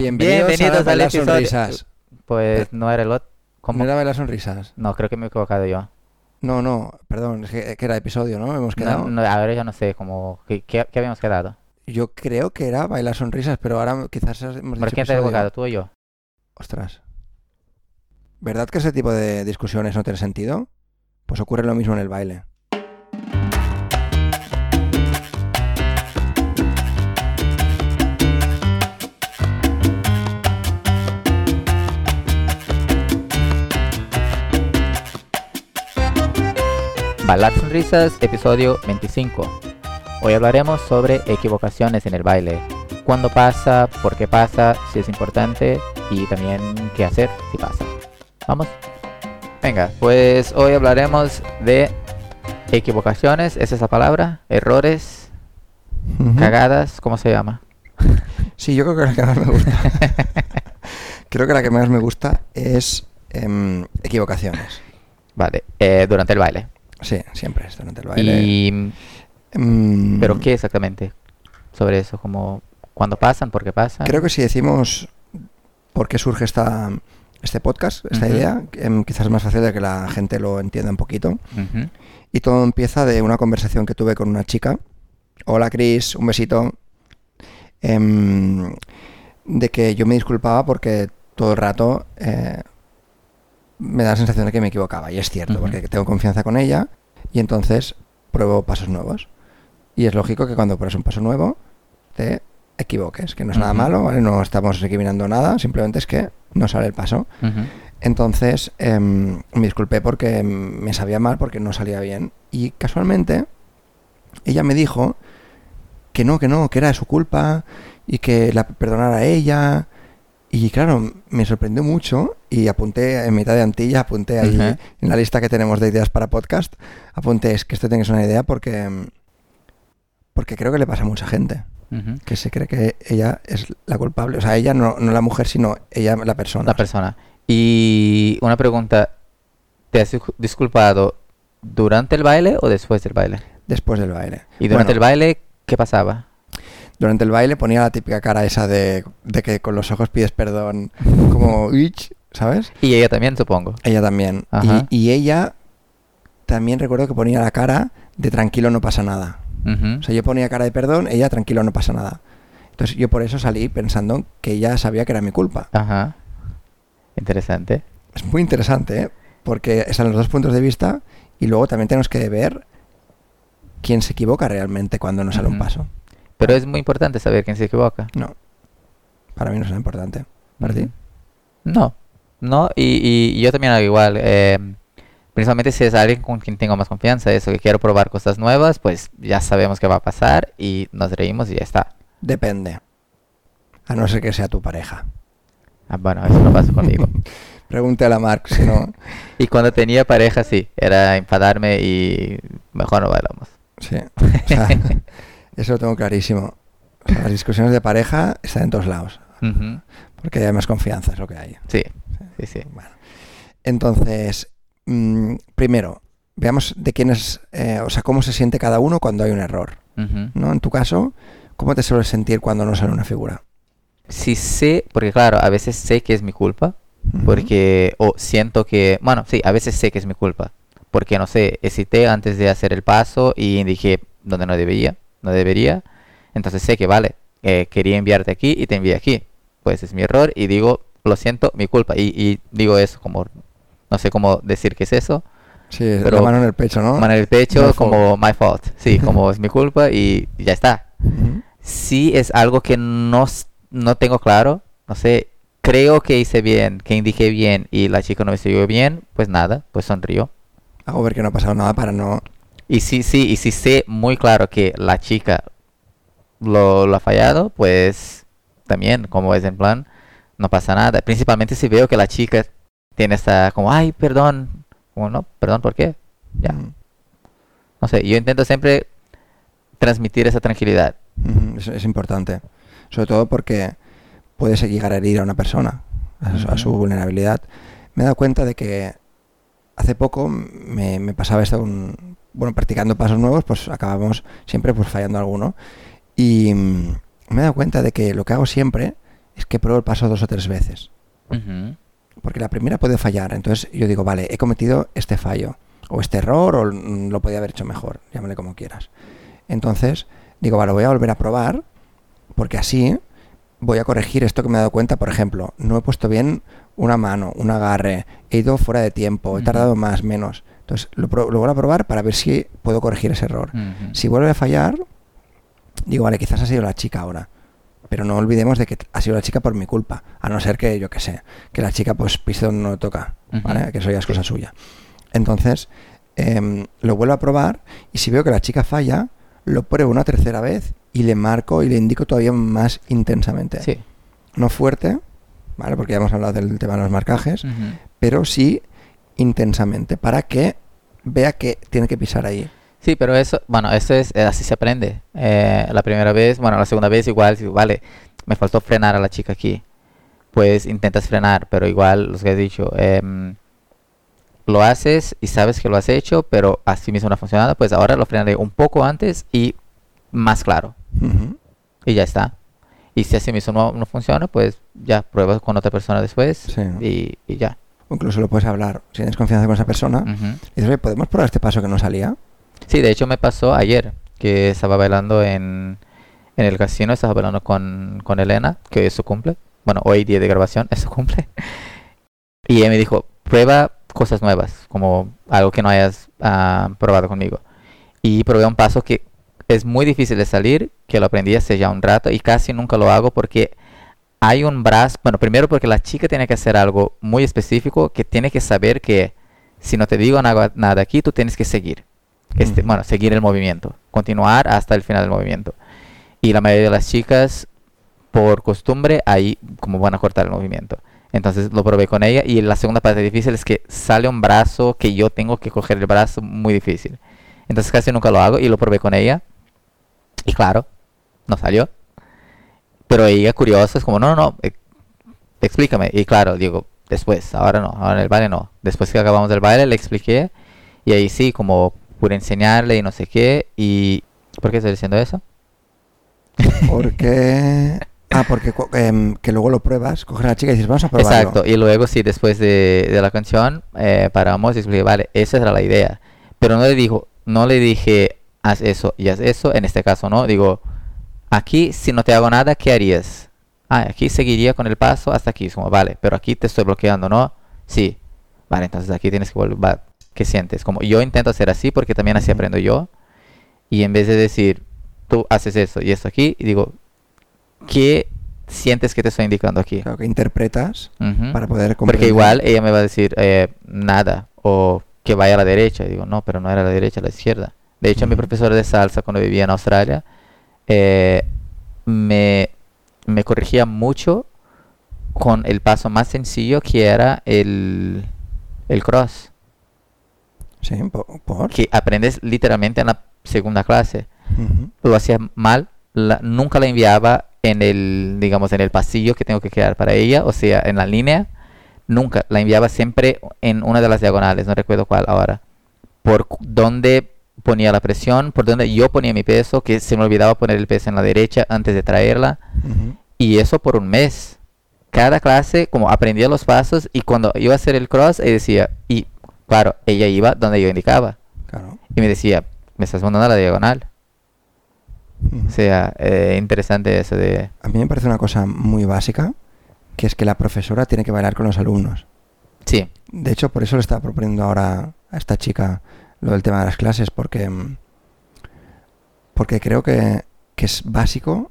Bienvenidos, Bienvenidos a al Bailar episodio- Sonrisas. Pues no era el otro. ¿Cómo? ¿No era Bailar Sonrisas? No, creo que me he equivocado yo. No, no, perdón, es que, que era episodio, ¿no? Hemos No, quedado. no, ahora ya no sé cómo. ¿Qué, qué- qué habíamos quedado? Yo creo que era Bailar Sonrisas, pero ahora quizás hemos ¿Por dicho quién te ha episodio. equivocado? ¿Tú o yo? Ostras. ¿Verdad que ese tipo de discusiones no tiene sentido? Pues ocurre lo mismo en el baile. Bailar Sonrisas, episodio 25. Hoy hablaremos sobre equivocaciones en el baile. ¿Cuándo pasa? ¿Por qué pasa? Si es importante y también qué hacer si pasa. ¿Vamos? Venga, pues hoy hablaremos de equivocaciones, ¿es esa palabra? Errores, cagadas, ¿cómo se llama? Sí, yo creo que la que más me gusta. creo que la que más me gusta es em, equivocaciones. Vale, eh, durante el baile. Sí, siempre es durante el baile. Y, Em, ¿Pero qué exactamente sobre eso? Como, ¿Cuándo pasan? ¿Por qué pasan? Creo que si decimos por qué surge esta, este podcast, esta idea, em, quizás es más fácil de que la gente lo entienda un poquito. Y todo empieza de una conversación que tuve con una chica. Hola Cris, un besito. Em, de que yo me disculpaba porque todo el rato eh, me da la sensación de que me equivocaba. Y es cierto, porque tengo confianza con ella y entonces pruebo pasos nuevos. Y es lógico que cuando pruebas un paso nuevo te equivoques, que no es nada malo, ¿vale? no estamos recriminando nada, simplemente es que no sale el paso. Entonces em, me disculpé porque me sabía mal, porque no salía bien. Y casualmente ella me dijo que no, que no, que era de su culpa y que la perdonara a ella. Y claro, me sorprendió mucho y apunté en mitad de Antilla, apunté ahí en la lista que tenemos de ideas para podcast, apunté es que esto tengas una idea porque, porque creo que le pasa a mucha gente, que se cree que ella es la culpable. O sea, ella no, no la mujer, sino ella la persona. La persona. Y una pregunta, ¿te has discu- disculpado durante el baile o después del baile? Después del baile. Y durante Bueno, el baile, ¿qué pasaba? Durante el baile ponía la típica cara esa de, de que con los ojos pides perdón, como, ¿sabes? Y ella también, supongo. Ella también. Ajá. Y, y ella también recuerdo que ponía la cara de tranquilo, no pasa nada. O sea, yo ponía cara de perdón, ella tranquilo, no pasa nada. Entonces yo por eso salí pensando que ella sabía que era mi culpa. Ajá. Interesante. Es muy interesante, ¿eh? Porque están los dos puntos de vista y luego también tenemos que ver quién se equivoca realmente cuando no sale un paso. Pero es muy importante saber quién se equivoca. No, para mí no es nada importante. ¿Para ti? Ujú. No, no, y, y yo también hago igual. eh, principalmente si es alguien con quien tengo más confianza, eso, que quiero probar cosas nuevas, pues ya sabemos qué va a pasar y nos reímos y ya está. Depende. A no ser que sea tu pareja. Ah, bueno, eso no pasa conmigo. Pregúntale a Mark, si no. Y cuando tenía pareja, sí, era enfadarme y mejor no bailamos. Sí. O sea, eso lo tengo clarísimo. O sea, las discusiones de pareja están en todos lados. Ujú, Porque hay más confianza, es lo que hay. Sí, sí, sí. Bueno. Entonces, mm, primero, veamos de quién es, eh, o sea, cómo se siente cada uno cuando hay un error. ¿No? En tu caso, ¿cómo te sueles sentir cuando no sale una figura? Sí sé, porque claro, a veces sé que es mi culpa, porque, o siento que, bueno, sí, a veces sé que es mi culpa, porque no sé, hesité antes de hacer el paso y indiqué donde no debería, no debería, entonces sé que vale, eh, quería enviarte aquí y te envié aquí, pues es mi error y digo, lo siento, mi culpa, y, y digo eso como, no sé cómo decir qué es eso, Sí, pero- la mano en el pecho, ¿no? mano en el pecho My fault. como my fault, sí, como es mi culpa y ya está. Si es algo que no, no tengo claro, no sé, creo que hice bien, que indiqué bien y la chica no me siguió bien, pues nada, pues sonrió. Hago ver que no ha pasado nada para no... Y si sí, y si sé muy claro que la chica lo, lo ha fallado, pues también, como es en plan, no pasa nada. Principalmente si veo que la chica tiene esta, como, ay, perdón, como, no, perdón, ¿por qué? Ya, no sé, yo intento siempre transmitir esa tranquilidad. Es, es importante. Sobre todo porque puedes llegar a herir a una persona, a su, a su vulnerabilidad. Me he dado cuenta de que hace poco me, me pasaba esto, un- bueno, practicando pasos nuevos, pues acabamos siempre pues fallando alguno. Y mm, me he dado cuenta de que lo que hago siempre es que pruebo el paso dos o tres veces. Porque la primera puede fallar. Entonces yo digo, vale, he cometido este fallo. O este error, o lo podía haber hecho mejor. Llámale como quieras. Entonces digo, vale, voy a volver a probar. Porque así voy a corregir esto que me he dado cuenta. Por ejemplo, no he puesto bien una mano, un agarre. He ido fuera de tiempo. He tardado más, menos. Entonces lo, vuelvo a probar para ver si puedo corregir ese error. Si vuelve a fallar, digo, vale, quizás ha sido la chica ahora. Pero no olvidemos de que ha sido la chica por mi culpa. A no ser que, yo que sé, que la chica pues donde no le toca. ¿Vale? Que eso ya es cosa suya. Entonces, em, lo vuelvo a probar y si veo que la chica falla, lo pruebo una tercera vez y le marco y le indico todavía más intensamente. Sí. No fuerte, ¿vale? Porque ya hemos hablado del tema de los marcajes, pero sí intensamente para que vea que tiene que pisar ahí. Sí, pero eso, bueno, eso es, eh, así se aprende. Eh, la primera vez, bueno, la segunda vez igual, vale, me faltó frenar a la chica aquí. Pues intentas frenar, pero igual, los que he dicho, em, lo haces y sabes que lo has hecho, pero así mismo no ha funcionado, pues ahora lo frenaré un poco antes y más claro. Ujú. Y ya está. Y si así mismo no, no funciona, pues ya pruebas con otra persona después Sí. y, y ya. O incluso lo puedes hablar. Si tienes confianza con esa persona, y dices, oye, ¿podemos probar este paso que no salía? Sí, de hecho me pasó ayer que estaba bailando en, en el casino, estaba bailando con, con Elena, que hoy es su cumple. Bueno, hoy día de grabación es su cumple. Y ella me dijo, prueba cosas nuevas, como algo que no hayas ah, probado conmigo. Y probé un paso que es muy difícil de salir, que lo aprendí hace ya un rato y casi nunca lo hago porque hay un brazo, bueno, primero porque la chica tiene que hacer algo muy específico, que tiene que saber que si no te digo nada, aquí, tú tienes que seguir. Este. Bueno, seguir el movimiento, continuar hasta el final del movimiento. Y la mayoría de las chicas, por costumbre, ahí como van a cortar el movimiento. Entonces lo probé con ella y la segunda parte difícil es que sale un brazo que yo tengo que coger el brazo muy difícil. Entonces casi nunca lo hago y lo probé con ella. Y claro, no salió. Pero ella curiosa es como, no, no, no, eh, explícame. Y claro, digo, después, ahora no, ahora en el baile no. Después que acabamos del baile le expliqué y ahí sí, como pude enseñarle y no sé qué. Y... ¿Por qué estoy diciendo eso? Porque... Ah, porque em, que luego lo pruebas, coges a la chica y dices, vamos a probarlo. Exacto, y luego sí, después de, de la canción, eh, paramos y expliqué, vale, esa era la idea. Pero no le dijo, no le dije, haz eso y haz eso, en este caso no, digo, aquí si no te hago nada, ¿qué harías? Ah, aquí seguiría con el paso hasta aquí, es como, vale, pero aquí te estoy bloqueando, ¿no? Sí, vale, entonces aquí tienes que volver, ¿qué sientes? Como yo intento hacer así porque también así aprendo yo, y en vez de decir, tú haces eso y esto aquí, y digo, ¿qué sientes que te estoy indicando aquí? Claro, que interpretas Ujú. para poder Porque comprender. igual ella me va a decir eh, nada o que vaya a la derecha. Y digo, no, pero no era a la derecha, a la izquierda. De hecho, mi Ujú. profesora de salsa cuando vivía en Australia eh, me, me corregía mucho con el paso más sencillo que era el, el cross. Sí, po- por... Que aprendes literalmente en la segunda clase. Ujú. Lo hacía mal, la- nunca la enviaba en el, digamos, en el pasillo que tengo que crear para ella, o sea, en la línea, nunca, la enviaba siempre en una de las diagonales, no recuerdo cuál ahora, por donde ponía la presión, por donde yo ponía mi peso, que se me olvidaba poner el peso en la derecha antes de traerla, Ujú. y eso por un mes. Cada clase, como aprendía los pasos, y cuando iba a hacer el cross, ella decía, y claro, ella iba donde yo indicaba, Claro. y me decía, me estás mandando a la diagonal. Ujú. O sea, eh, interesante eso de... A mí me parece una cosa muy básica, que es que la profesora tiene que bailar con los alumnos. Sí, De hecho, por eso le estaba proponiendo ahora a esta chica lo del tema de las clases, porque, mm, porque creo que, que es básico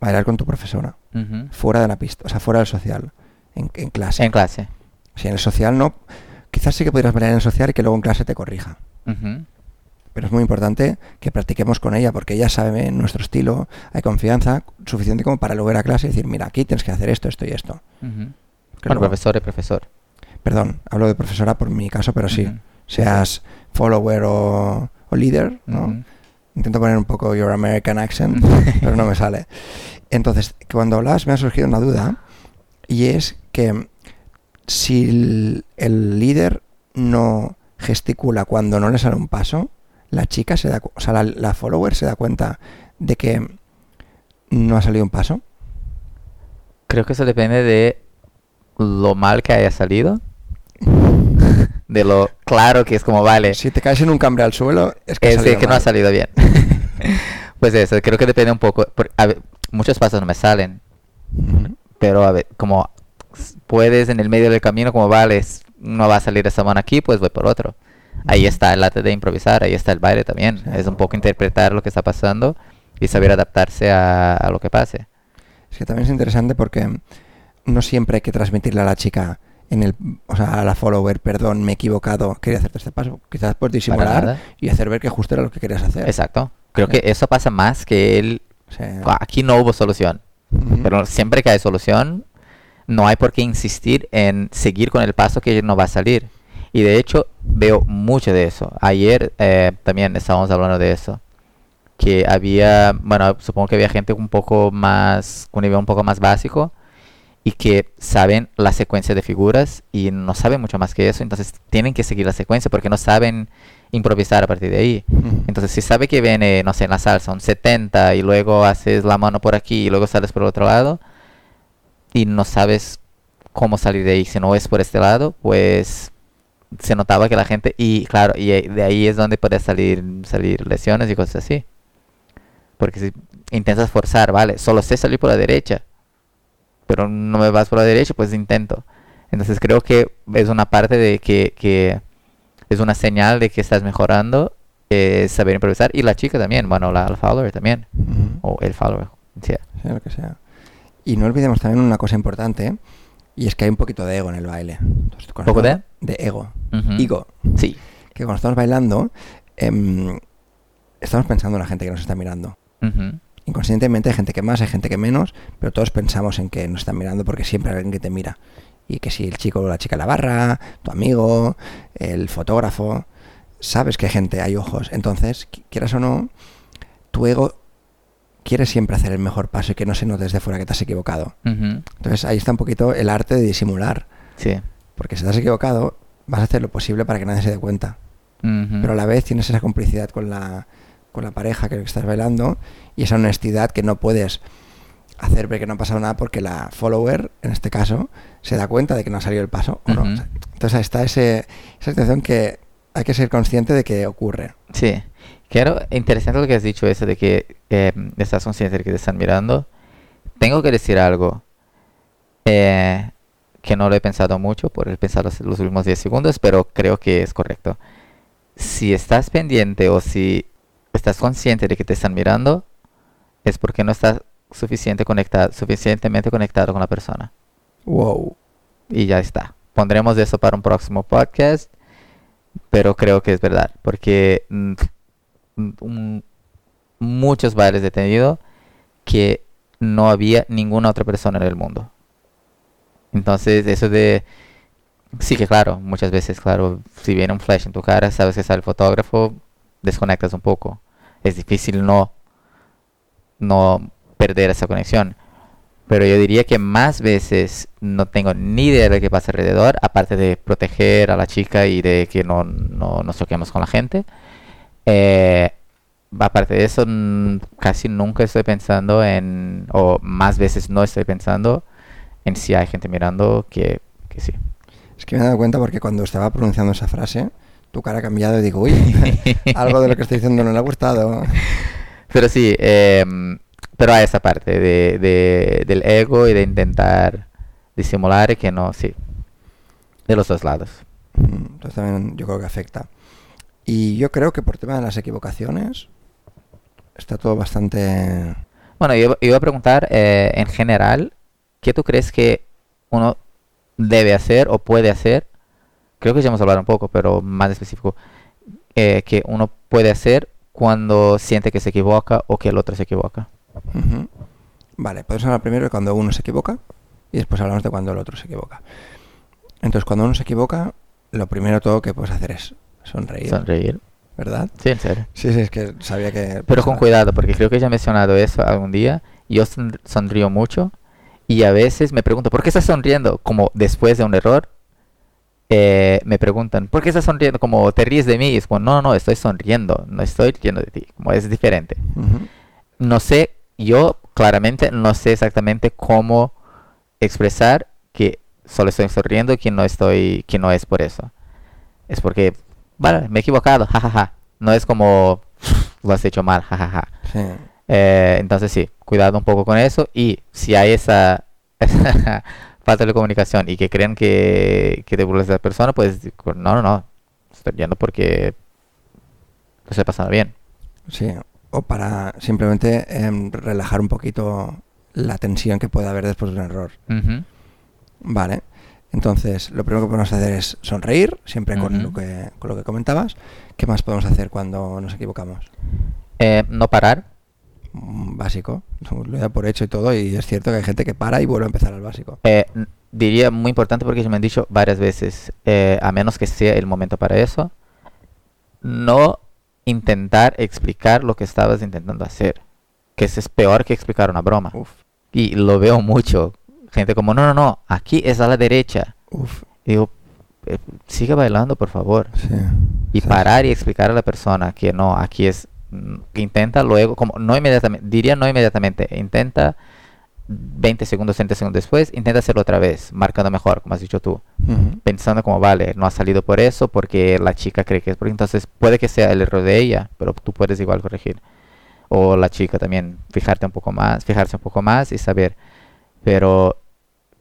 bailar con tu profesora, fuera de la pista, o sea, fuera del social, en, en clase. en clase. Si en el social no, quizás sí que podrías bailar en el social y que luego en clase te corrija. Pero es muy importante que practiquemos con ella, porque ella sabe nuestro estilo, hay confianza suficiente como para luego ir a clase y decir, mira, aquí tienes que hacer esto, esto y esto. Bueno, luego- profesor y profesor. Perdón, hablo de profesora por mi caso, pero sí, seas follower o, o líder, ¿no? Intento poner un poco your American accent, pero no me sale. Entonces, cuando hablas me ha surgido una duda y es que si el, el líder no gesticula cuando no le sale un paso, la chica se da, o sea, la, la follower se da cuenta de que no ha salido un paso. Creo que eso depende de lo mal que haya salido. de lo claro que es como vale. Si te caes en un cambre al suelo, es que, ha Es que no ha salido bien. pues eso, creo que depende un poco. por- a ver, muchos pasos no me salen, pero a ver, como puedes en el medio del camino, como vale, no va a salir esa mano aquí, pues voy por otro. Ahí está el arte de improvisar, ahí está el baile también. Sí. Es un poco interpretar lo que está pasando y saber adaptarse a, a lo que pase. Es que también es interesante porque no siempre hay que transmitirle a la chica en el, o sea, a la follower, perdón, me he equivocado, quería hacerte este paso. Quizás puedes disimular y hacer ver que justo era lo que querías hacer. Exacto. Creo Sí. que eso pasa más que él. Aquí no hubo solución. Pero siempre que hay solución, no hay por qué insistir en seguir con el paso que no va a salir. Y de hecho, veo mucho de eso. Ayer eh, también estábamos hablando de eso. Que había, bueno, supongo que había gente un poco más, con un nivel un poco más básico y que saben la secuencia de figuras y no saben mucho más que eso. Entonces tienen que seguir la secuencia porque no saben improvisar a partir de ahí. Entonces, si sabe que viene, no sé, en la salsa un 70 y luego haces la mano por aquí y luego sales por el otro lado y no sabes cómo salir de ahí, si no es por este lado, pues se notaba que la gente, y claro, y de ahí es donde puede salir, salir lesiones y cosas así. Porque si intentas forzar, vale, solo sé salir por la derecha, pero no me vas por la derecha, pues intento. Entonces creo que es una parte de que, que es una señal de que estás mejorando, eh, saber improvisar. Y la chica también, bueno, la, la follower también, Ujú. o el follower. sí. sea lo que sea. Y no olvidemos también una cosa importante, y es que hay un poquito de ego en el baile. Entonces, ¿Poco de? De ego. Ujú. Ego. Sí, Que cuando estamos bailando, em, estamos pensando en la gente que nos está mirando. ujú, Inconscientemente hay gente que más, hay gente que menos, pero todos pensamos en que nos están mirando porque siempre hay alguien que te mira. Y que si el chico o la chica la barra, tu amigo, el fotógrafo, sabes que hay gente, hay ojos. Entonces, qui- quieras o no, tu ego quiere siempre hacer el mejor paso y que no se note desde fuera que te has equivocado. Entonces ahí está un poquito el arte de disimular. sí. Porque si te has equivocado, vas a hacer lo posible para que nadie se dé cuenta. Pero a la vez tienes esa complicidad con la, con la pareja que estás bailando y esa honestidad que no puedes hacer ver que no ha pasado nada porque la follower, en este caso, se da cuenta de que no ha salido el paso o no. Ujú. Entonces ahí está ese, esa situación que hay que ser consciente de que ocurre. Sí. Quiero, interesante lo que has dicho, eso de que eh, estás consciente de que te están mirando. Tengo que decir algo eh, que no lo he pensado mucho por el pensar los, los últimos 10 segundos, pero creo que es correcto. Si estás pendiente o si estás consciente de que te están mirando, es porque no estás suficiente conectado, suficientemente conectado con la persona. Wow. Y ya está. Pondremos eso para un próximo podcast, pero creo que es verdad, porque mm, mm, un- muchos bailes he tenido que no había ninguna otra persona en el mundo. Entonces, eso de... Sí que claro, muchas veces, claro, si viene un flash en tu cara, sabes que está el fotógrafo, desconectas un poco. Es difícil no, no perder esa conexión. Pero yo diría que más veces no tengo ni idea de lo que pasa alrededor, aparte de proteger a la chica y de que no, no nos choquemos con la gente. Eh, aparte de eso, casi nunca estoy pensando en, o más veces no estoy pensando en si hay gente mirando que, que sí. Es que me he dado cuenta porque cuando estaba pronunciando esa frase, tu cara ha cambiado y digo, uy, algo de lo que estoy diciendo no le ha gustado. Pero sí, em, pero hay esa parte de, de- del ego y de intentar disimular y que no, sí. De los dos lados. Mm, Entonces también yo creo que afecta. Y yo creo que por tema de las equivocaciones está todo bastante... Bueno, yo iba a preguntar eh, en general, ¿qué tú crees que uno debe hacer o puede hacer? Creo que ya hemos hablado un poco, pero más específico, eh, que uno puede hacer cuando siente que se equivoca o que el otro se equivoca. Ujú. Vale, podemos hablar primero de cuando uno se equivoca y después hablamos de cuando el otro se equivoca. Entonces, cuando uno se equivoca, lo primero todo que puedes hacer es sonreír, Sonreír. ¿verdad? Sí, en serio. Sí, sí, es que sabía que... Pero con pasaba. cuidado, porque creo que ya he mencionado eso algún día. Yo son- sonrío mucho y a veces me pregunto, ¿por qué estás sonriendo? Como después de un error, eh, me preguntan, ¿por qué estás sonriendo? Como te ríes de mí. Y es como, no, no, no, estoy sonriendo, no estoy riendo de ti. Como es diferente. No sé, yo claramente no sé exactamente cómo expresar que solo estoy sonriendo que no estoy, que no es por eso. Es porque, vale, me he equivocado, jajaja. No es como lo has hecho mal, jajaja. Sí. Eh, entonces sí, cuidado un poco con eso y si hay esa falta de comunicación y que creen que, que te burlas de la persona, pues no, no, no, estoy yendo porque lo estoy pasando bien. Sí, o para simplemente em, relajar un poquito la tensión que puede haber después de un error. Ujú. Vale. Entonces, lo primero que podemos hacer es sonreír, siempre con, Ujú. lo que, con lo que comentabas. ¿Qué más podemos hacer cuando nos equivocamos? Eh, no parar, Básico. Lo he por hecho y todo, y es cierto que hay gente que para y vuelve a empezar al básico. Eh, diría muy importante porque ya me han dicho varias veces, eh, a menos que sea el momento para eso, no intentar explicar lo que estabas intentando hacer, que eso es peor que explicar una broma. Uf, Y lo veo mucho, gente como, no, no, no, aquí es a la derecha. uf, Y digo, "Eh, sigue bailando, por favor. sí. Y sea, parar y explicar a la persona que no, aquí es, intenta luego, como no inmediatamente, diría no inmediatamente, intenta 20 segundos, 30 segundos después, intenta hacerlo otra vez, marcando mejor, como has dicho tú, pensando como, vale, no ha salido por eso, porque la chica cree que es porque entonces puede que sea el error de ella, pero tú puedes igual corregir. O la chica también, fijarte un poco más, fijarse un poco más y saber. Pero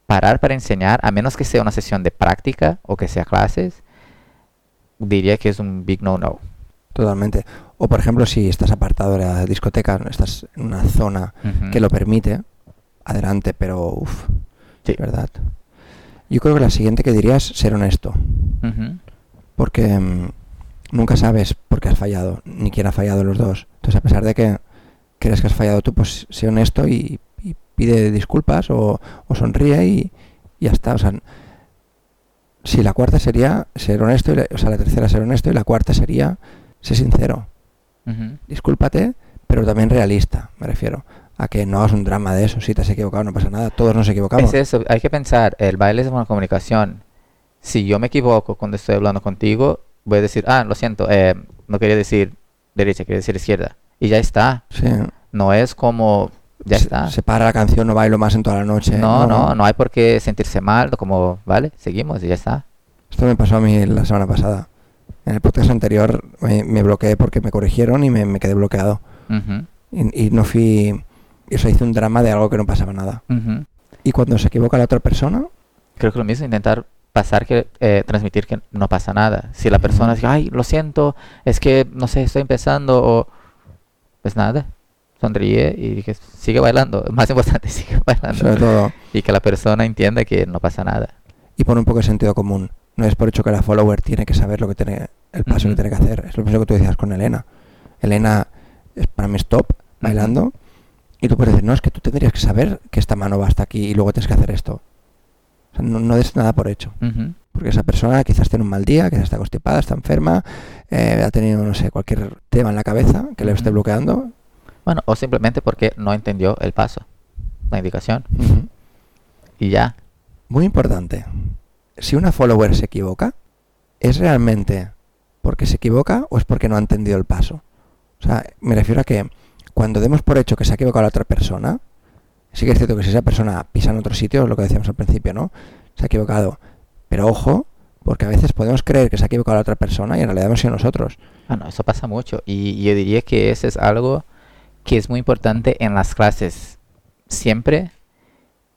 parar para enseñar, a menos que sea una sesión de práctica o que sea clases, diría que es un big no-no. Totalmente. O por ejemplo, si estás apartado de la discoteca, estás en una zona que lo permite, adelante, pero uff, Sí. ¿verdad? Yo creo que la siguiente que diría es ser honesto, porque mm, nunca sabes por qué has fallado, ni quién ha fallado los dos. Entonces, a pesar de que crees que has fallado tú, pues sé honesto y, y pide disculpas o, o sonríe y, y ya está. O sea, si la cuarta sería ser honesto, y la- o sea, la tercera ser honesto y la cuarta sería ser sincero. Ujú. discúlpate, pero también realista, me refiero. A que no hagas un drama de eso, si te has equivocado no pasa nada, todos nos equivocamos. Es eso, hay que pensar, el baile es una comunicación. Si yo me equivoco cuando estoy hablando contigo, voy a decir, ah, lo siento, eh, no quería decir derecha, quería decir izquierda. Y ya está. Sí. No es como, ya se, está. se para la canción, no bailo más en toda la noche. No, no, no hay por qué sentirse mal, como, vale, seguimos y ya está. Esto me pasó a mí la semana pasada. En el podcast anterior me, me bloqueé porque me corrigieron y me, me quedé bloqueado. Ujú, Y, y no fui... Eso hice un drama de algo que no pasaba nada. ujú. Y cuando se equivoca la otra persona, Creo que lo mismo, intentar pasar que, eh, transmitir que no pasa nada. Si la persona dice, ay, lo siento, es que, no sé, estoy empezando, o, pues nada, sonríe y que sigue bailando. Más importante, sigue bailando. sobre todo, Y que la persona entienda que no pasa nada. y pone un poco de sentido común. No es por hecho que la follower tiene que saber lo que tiene, el paso Ujú. que tiene que hacer. Es lo mismo que tú decías con Elena. Elena es para mí stop bailando y tú puedes decir, no, es que tú tendrías que saber que esta mano va hasta aquí y luego tienes que hacer esto. O sea, no, no des nada por hecho. Porque esa persona quizás tiene un mal día, quizás está constipada, está enferma, eh, ha tenido, no sé, cualquier tema en la cabeza que le esté bloqueando. Bueno, o simplemente porque no entendió el paso, la indicación, y ya. Muy importante. Si una follower se equivoca, ¿es realmente porque se equivoca o es porque no ha entendido el paso? O sea, me refiero a que cuando demos por hecho que se ha equivocado la otra persona, sí que es cierto que si esa persona pisa en otro sitio, es lo que decíamos al principio, ¿no? Se ha equivocado. Pero ojo, porque a veces podemos creer que se ha equivocado la otra persona y en realidad hemos sido nosotros. Ah, no, eso pasa mucho. Y yo diría que eso es algo que es muy importante en las clases. Siempre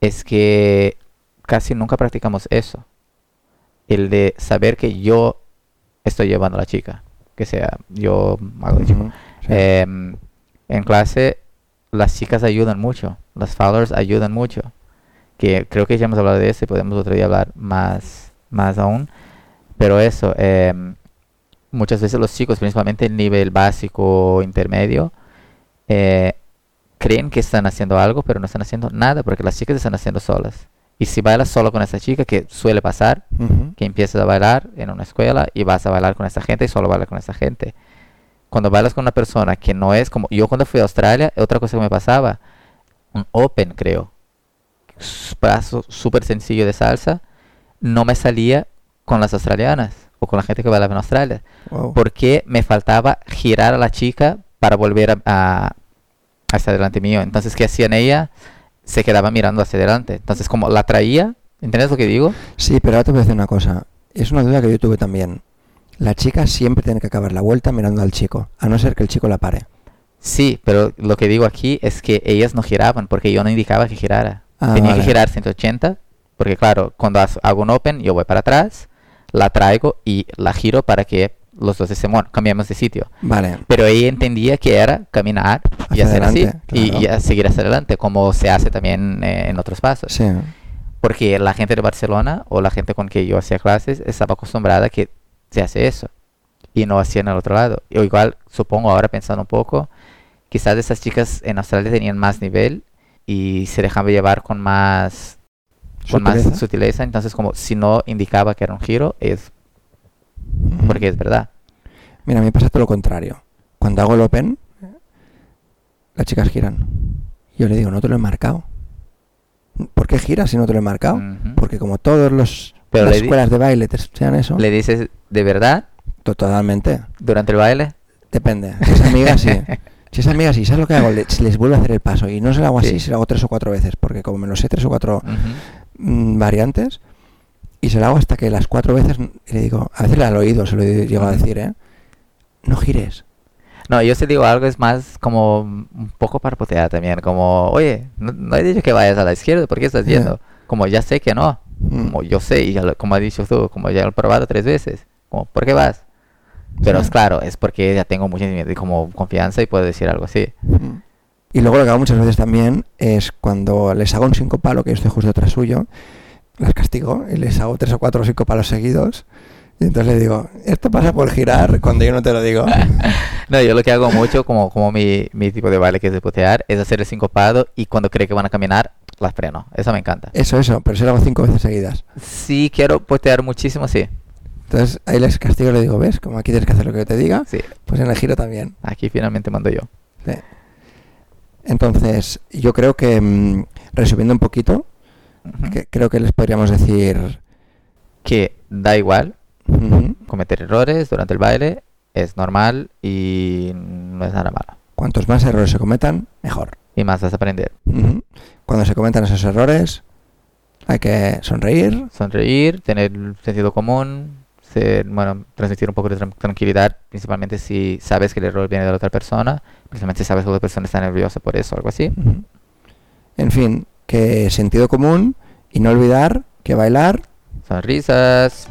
es que casi nunca practicamos eso. El de saber que yo estoy llevando a la chica. Que sea, yo hago de chico. Ujú, sí. Em, en clase las chicas ayudan mucho, las followers ayudan mucho. Que creo que ya hemos hablado de eso y podemos otro día hablar más, más aún. Pero eso, em, muchas veces los chicos, principalmente el nivel básico o intermedio, eh, creen que están haciendo algo, pero no están haciendo nada porque las chicas están haciendo solas. Y si bailas solo con esa chica, que suele pasar, Ujú. que empiezas a bailar en una escuela y vas a bailar con esa gente y solo bailas con esa gente. Cuando bailas con una persona que no es como... Yo cuando fui a Australia, otra cosa que me pasaba, un open creo, paso súper sencillo de salsa, no me salía con las australianas o con la gente que bailaba en Australia. Wow. Porque me faltaba girar a la chica para volver a, a, a estar delante mío. Entonces, ¿qué hacían ella? Se quedaba mirando hacia adelante. Entonces, como la traía, ¿entiendes lo que digo? Sí, pero ahora te voy a decir una cosa. Es una duda que yo tuve también. La chica siempre tiene que acabar la vuelta mirando al chico, a no ser que el chico la pare. Sí, pero lo que digo aquí es que ellas no giraban porque yo no indicaba que girara. Ah, Tenía vale. que girar 180 porque claro, cuando hago un open yo voy para atrás, la traigo y la giro para que los dos estén, bueno, cambiamos de sitio. Vale, Pero ella entendía que era caminar y Hacia hacer así adelante, y, claro. y a seguir hacia adelante, como se hace también eh, en otros pasos. sí. Porque la gente de Barcelona o la gente con que yo hacía clases estaba acostumbrada a que se hace eso y no hacían al otro lado. O igual, supongo ahora pensando un poco, quizás esas chicas en Australia tenían más nivel y se dejaban llevar con más con más Sutileza. sutileza. Entonces, como si no indicaba que era un giro, es Porque es verdad. Mira, a mí me pasa todo lo contrario. Cuando hago el open, las chicas giran. Yo le digo, no te lo he marcado. ¿Por qué giras si no te lo he marcado? Ujú. Porque como todos los Pero las escuelas de baile te enseñan eso, Le dices de verdad to- totalmente. durante el baile. Depende. Si es amiga, sí. Si es amiga, sí. ¿Sabes lo que hago? Le- les vuelvo a hacer el paso. Y no se lo hago así, Sí. se lo hago tres o cuatro veces. Porque como me lo sé tres o cuatro Ujú. mm, variantes, y se lo hago hasta que las cuatro veces, le digo, a veces le al oído se lo llego a decir, ¿eh? No gires. No, yo te digo algo, es más como un poco para putear también, como, oye, no, no he dicho que vayas a la izquierda, ¿por qué estás yendo? Como ya sé que no, Mm. como yo sé, y lo- como has dicho tú, como ya lo he probado tres veces, como, ¿por qué vas? Pero es claro, es porque ya tengo mucha como confianza y puedo decir algo así. Mm. Y luego lo que hago muchas veces también es cuando les hago un cinco palo, que yo estoy justo tras suyo, las castigo y les hago tres o cuatro cinco palos seguidos. Y entonces le digo, esto pasa por girar cuando yo no te lo digo. No, yo lo que hago mucho, como, como mi, mi tipo de baile que es de putear, es hacer el sincopado y cuando cree que van a caminar, las freno. Eso me encanta. Eso, eso, pero si lo hago cinco veces seguidas. Si quiero putear muchísimo, sí. Entonces ahí les castigo y le digo, ¿ves? Como aquí tienes que hacer lo que yo te diga, Sí, pues en el giro también. aquí finalmente mando yo. Sí. Entonces, yo creo que, mm, resumiendo un poquito, Que creo que les podríamos decir... Que da igual ujú, cometer errores durante el baile, es normal y no es nada malo. Cuantos más errores se cometan, mejor. Y más vas a aprender. Ujú. Cuando se cometan esos errores, hay que sonreír. Sonreír, tener sentido común, ser, bueno, transmitir un poco de tran- tranquilidad, principalmente si sabes que el error viene de la otra persona, principalmente si sabes que la otra persona está nerviosa por eso algo así. Ujú. En fin, que sentido común y no olvidar que bailar Sonrisas.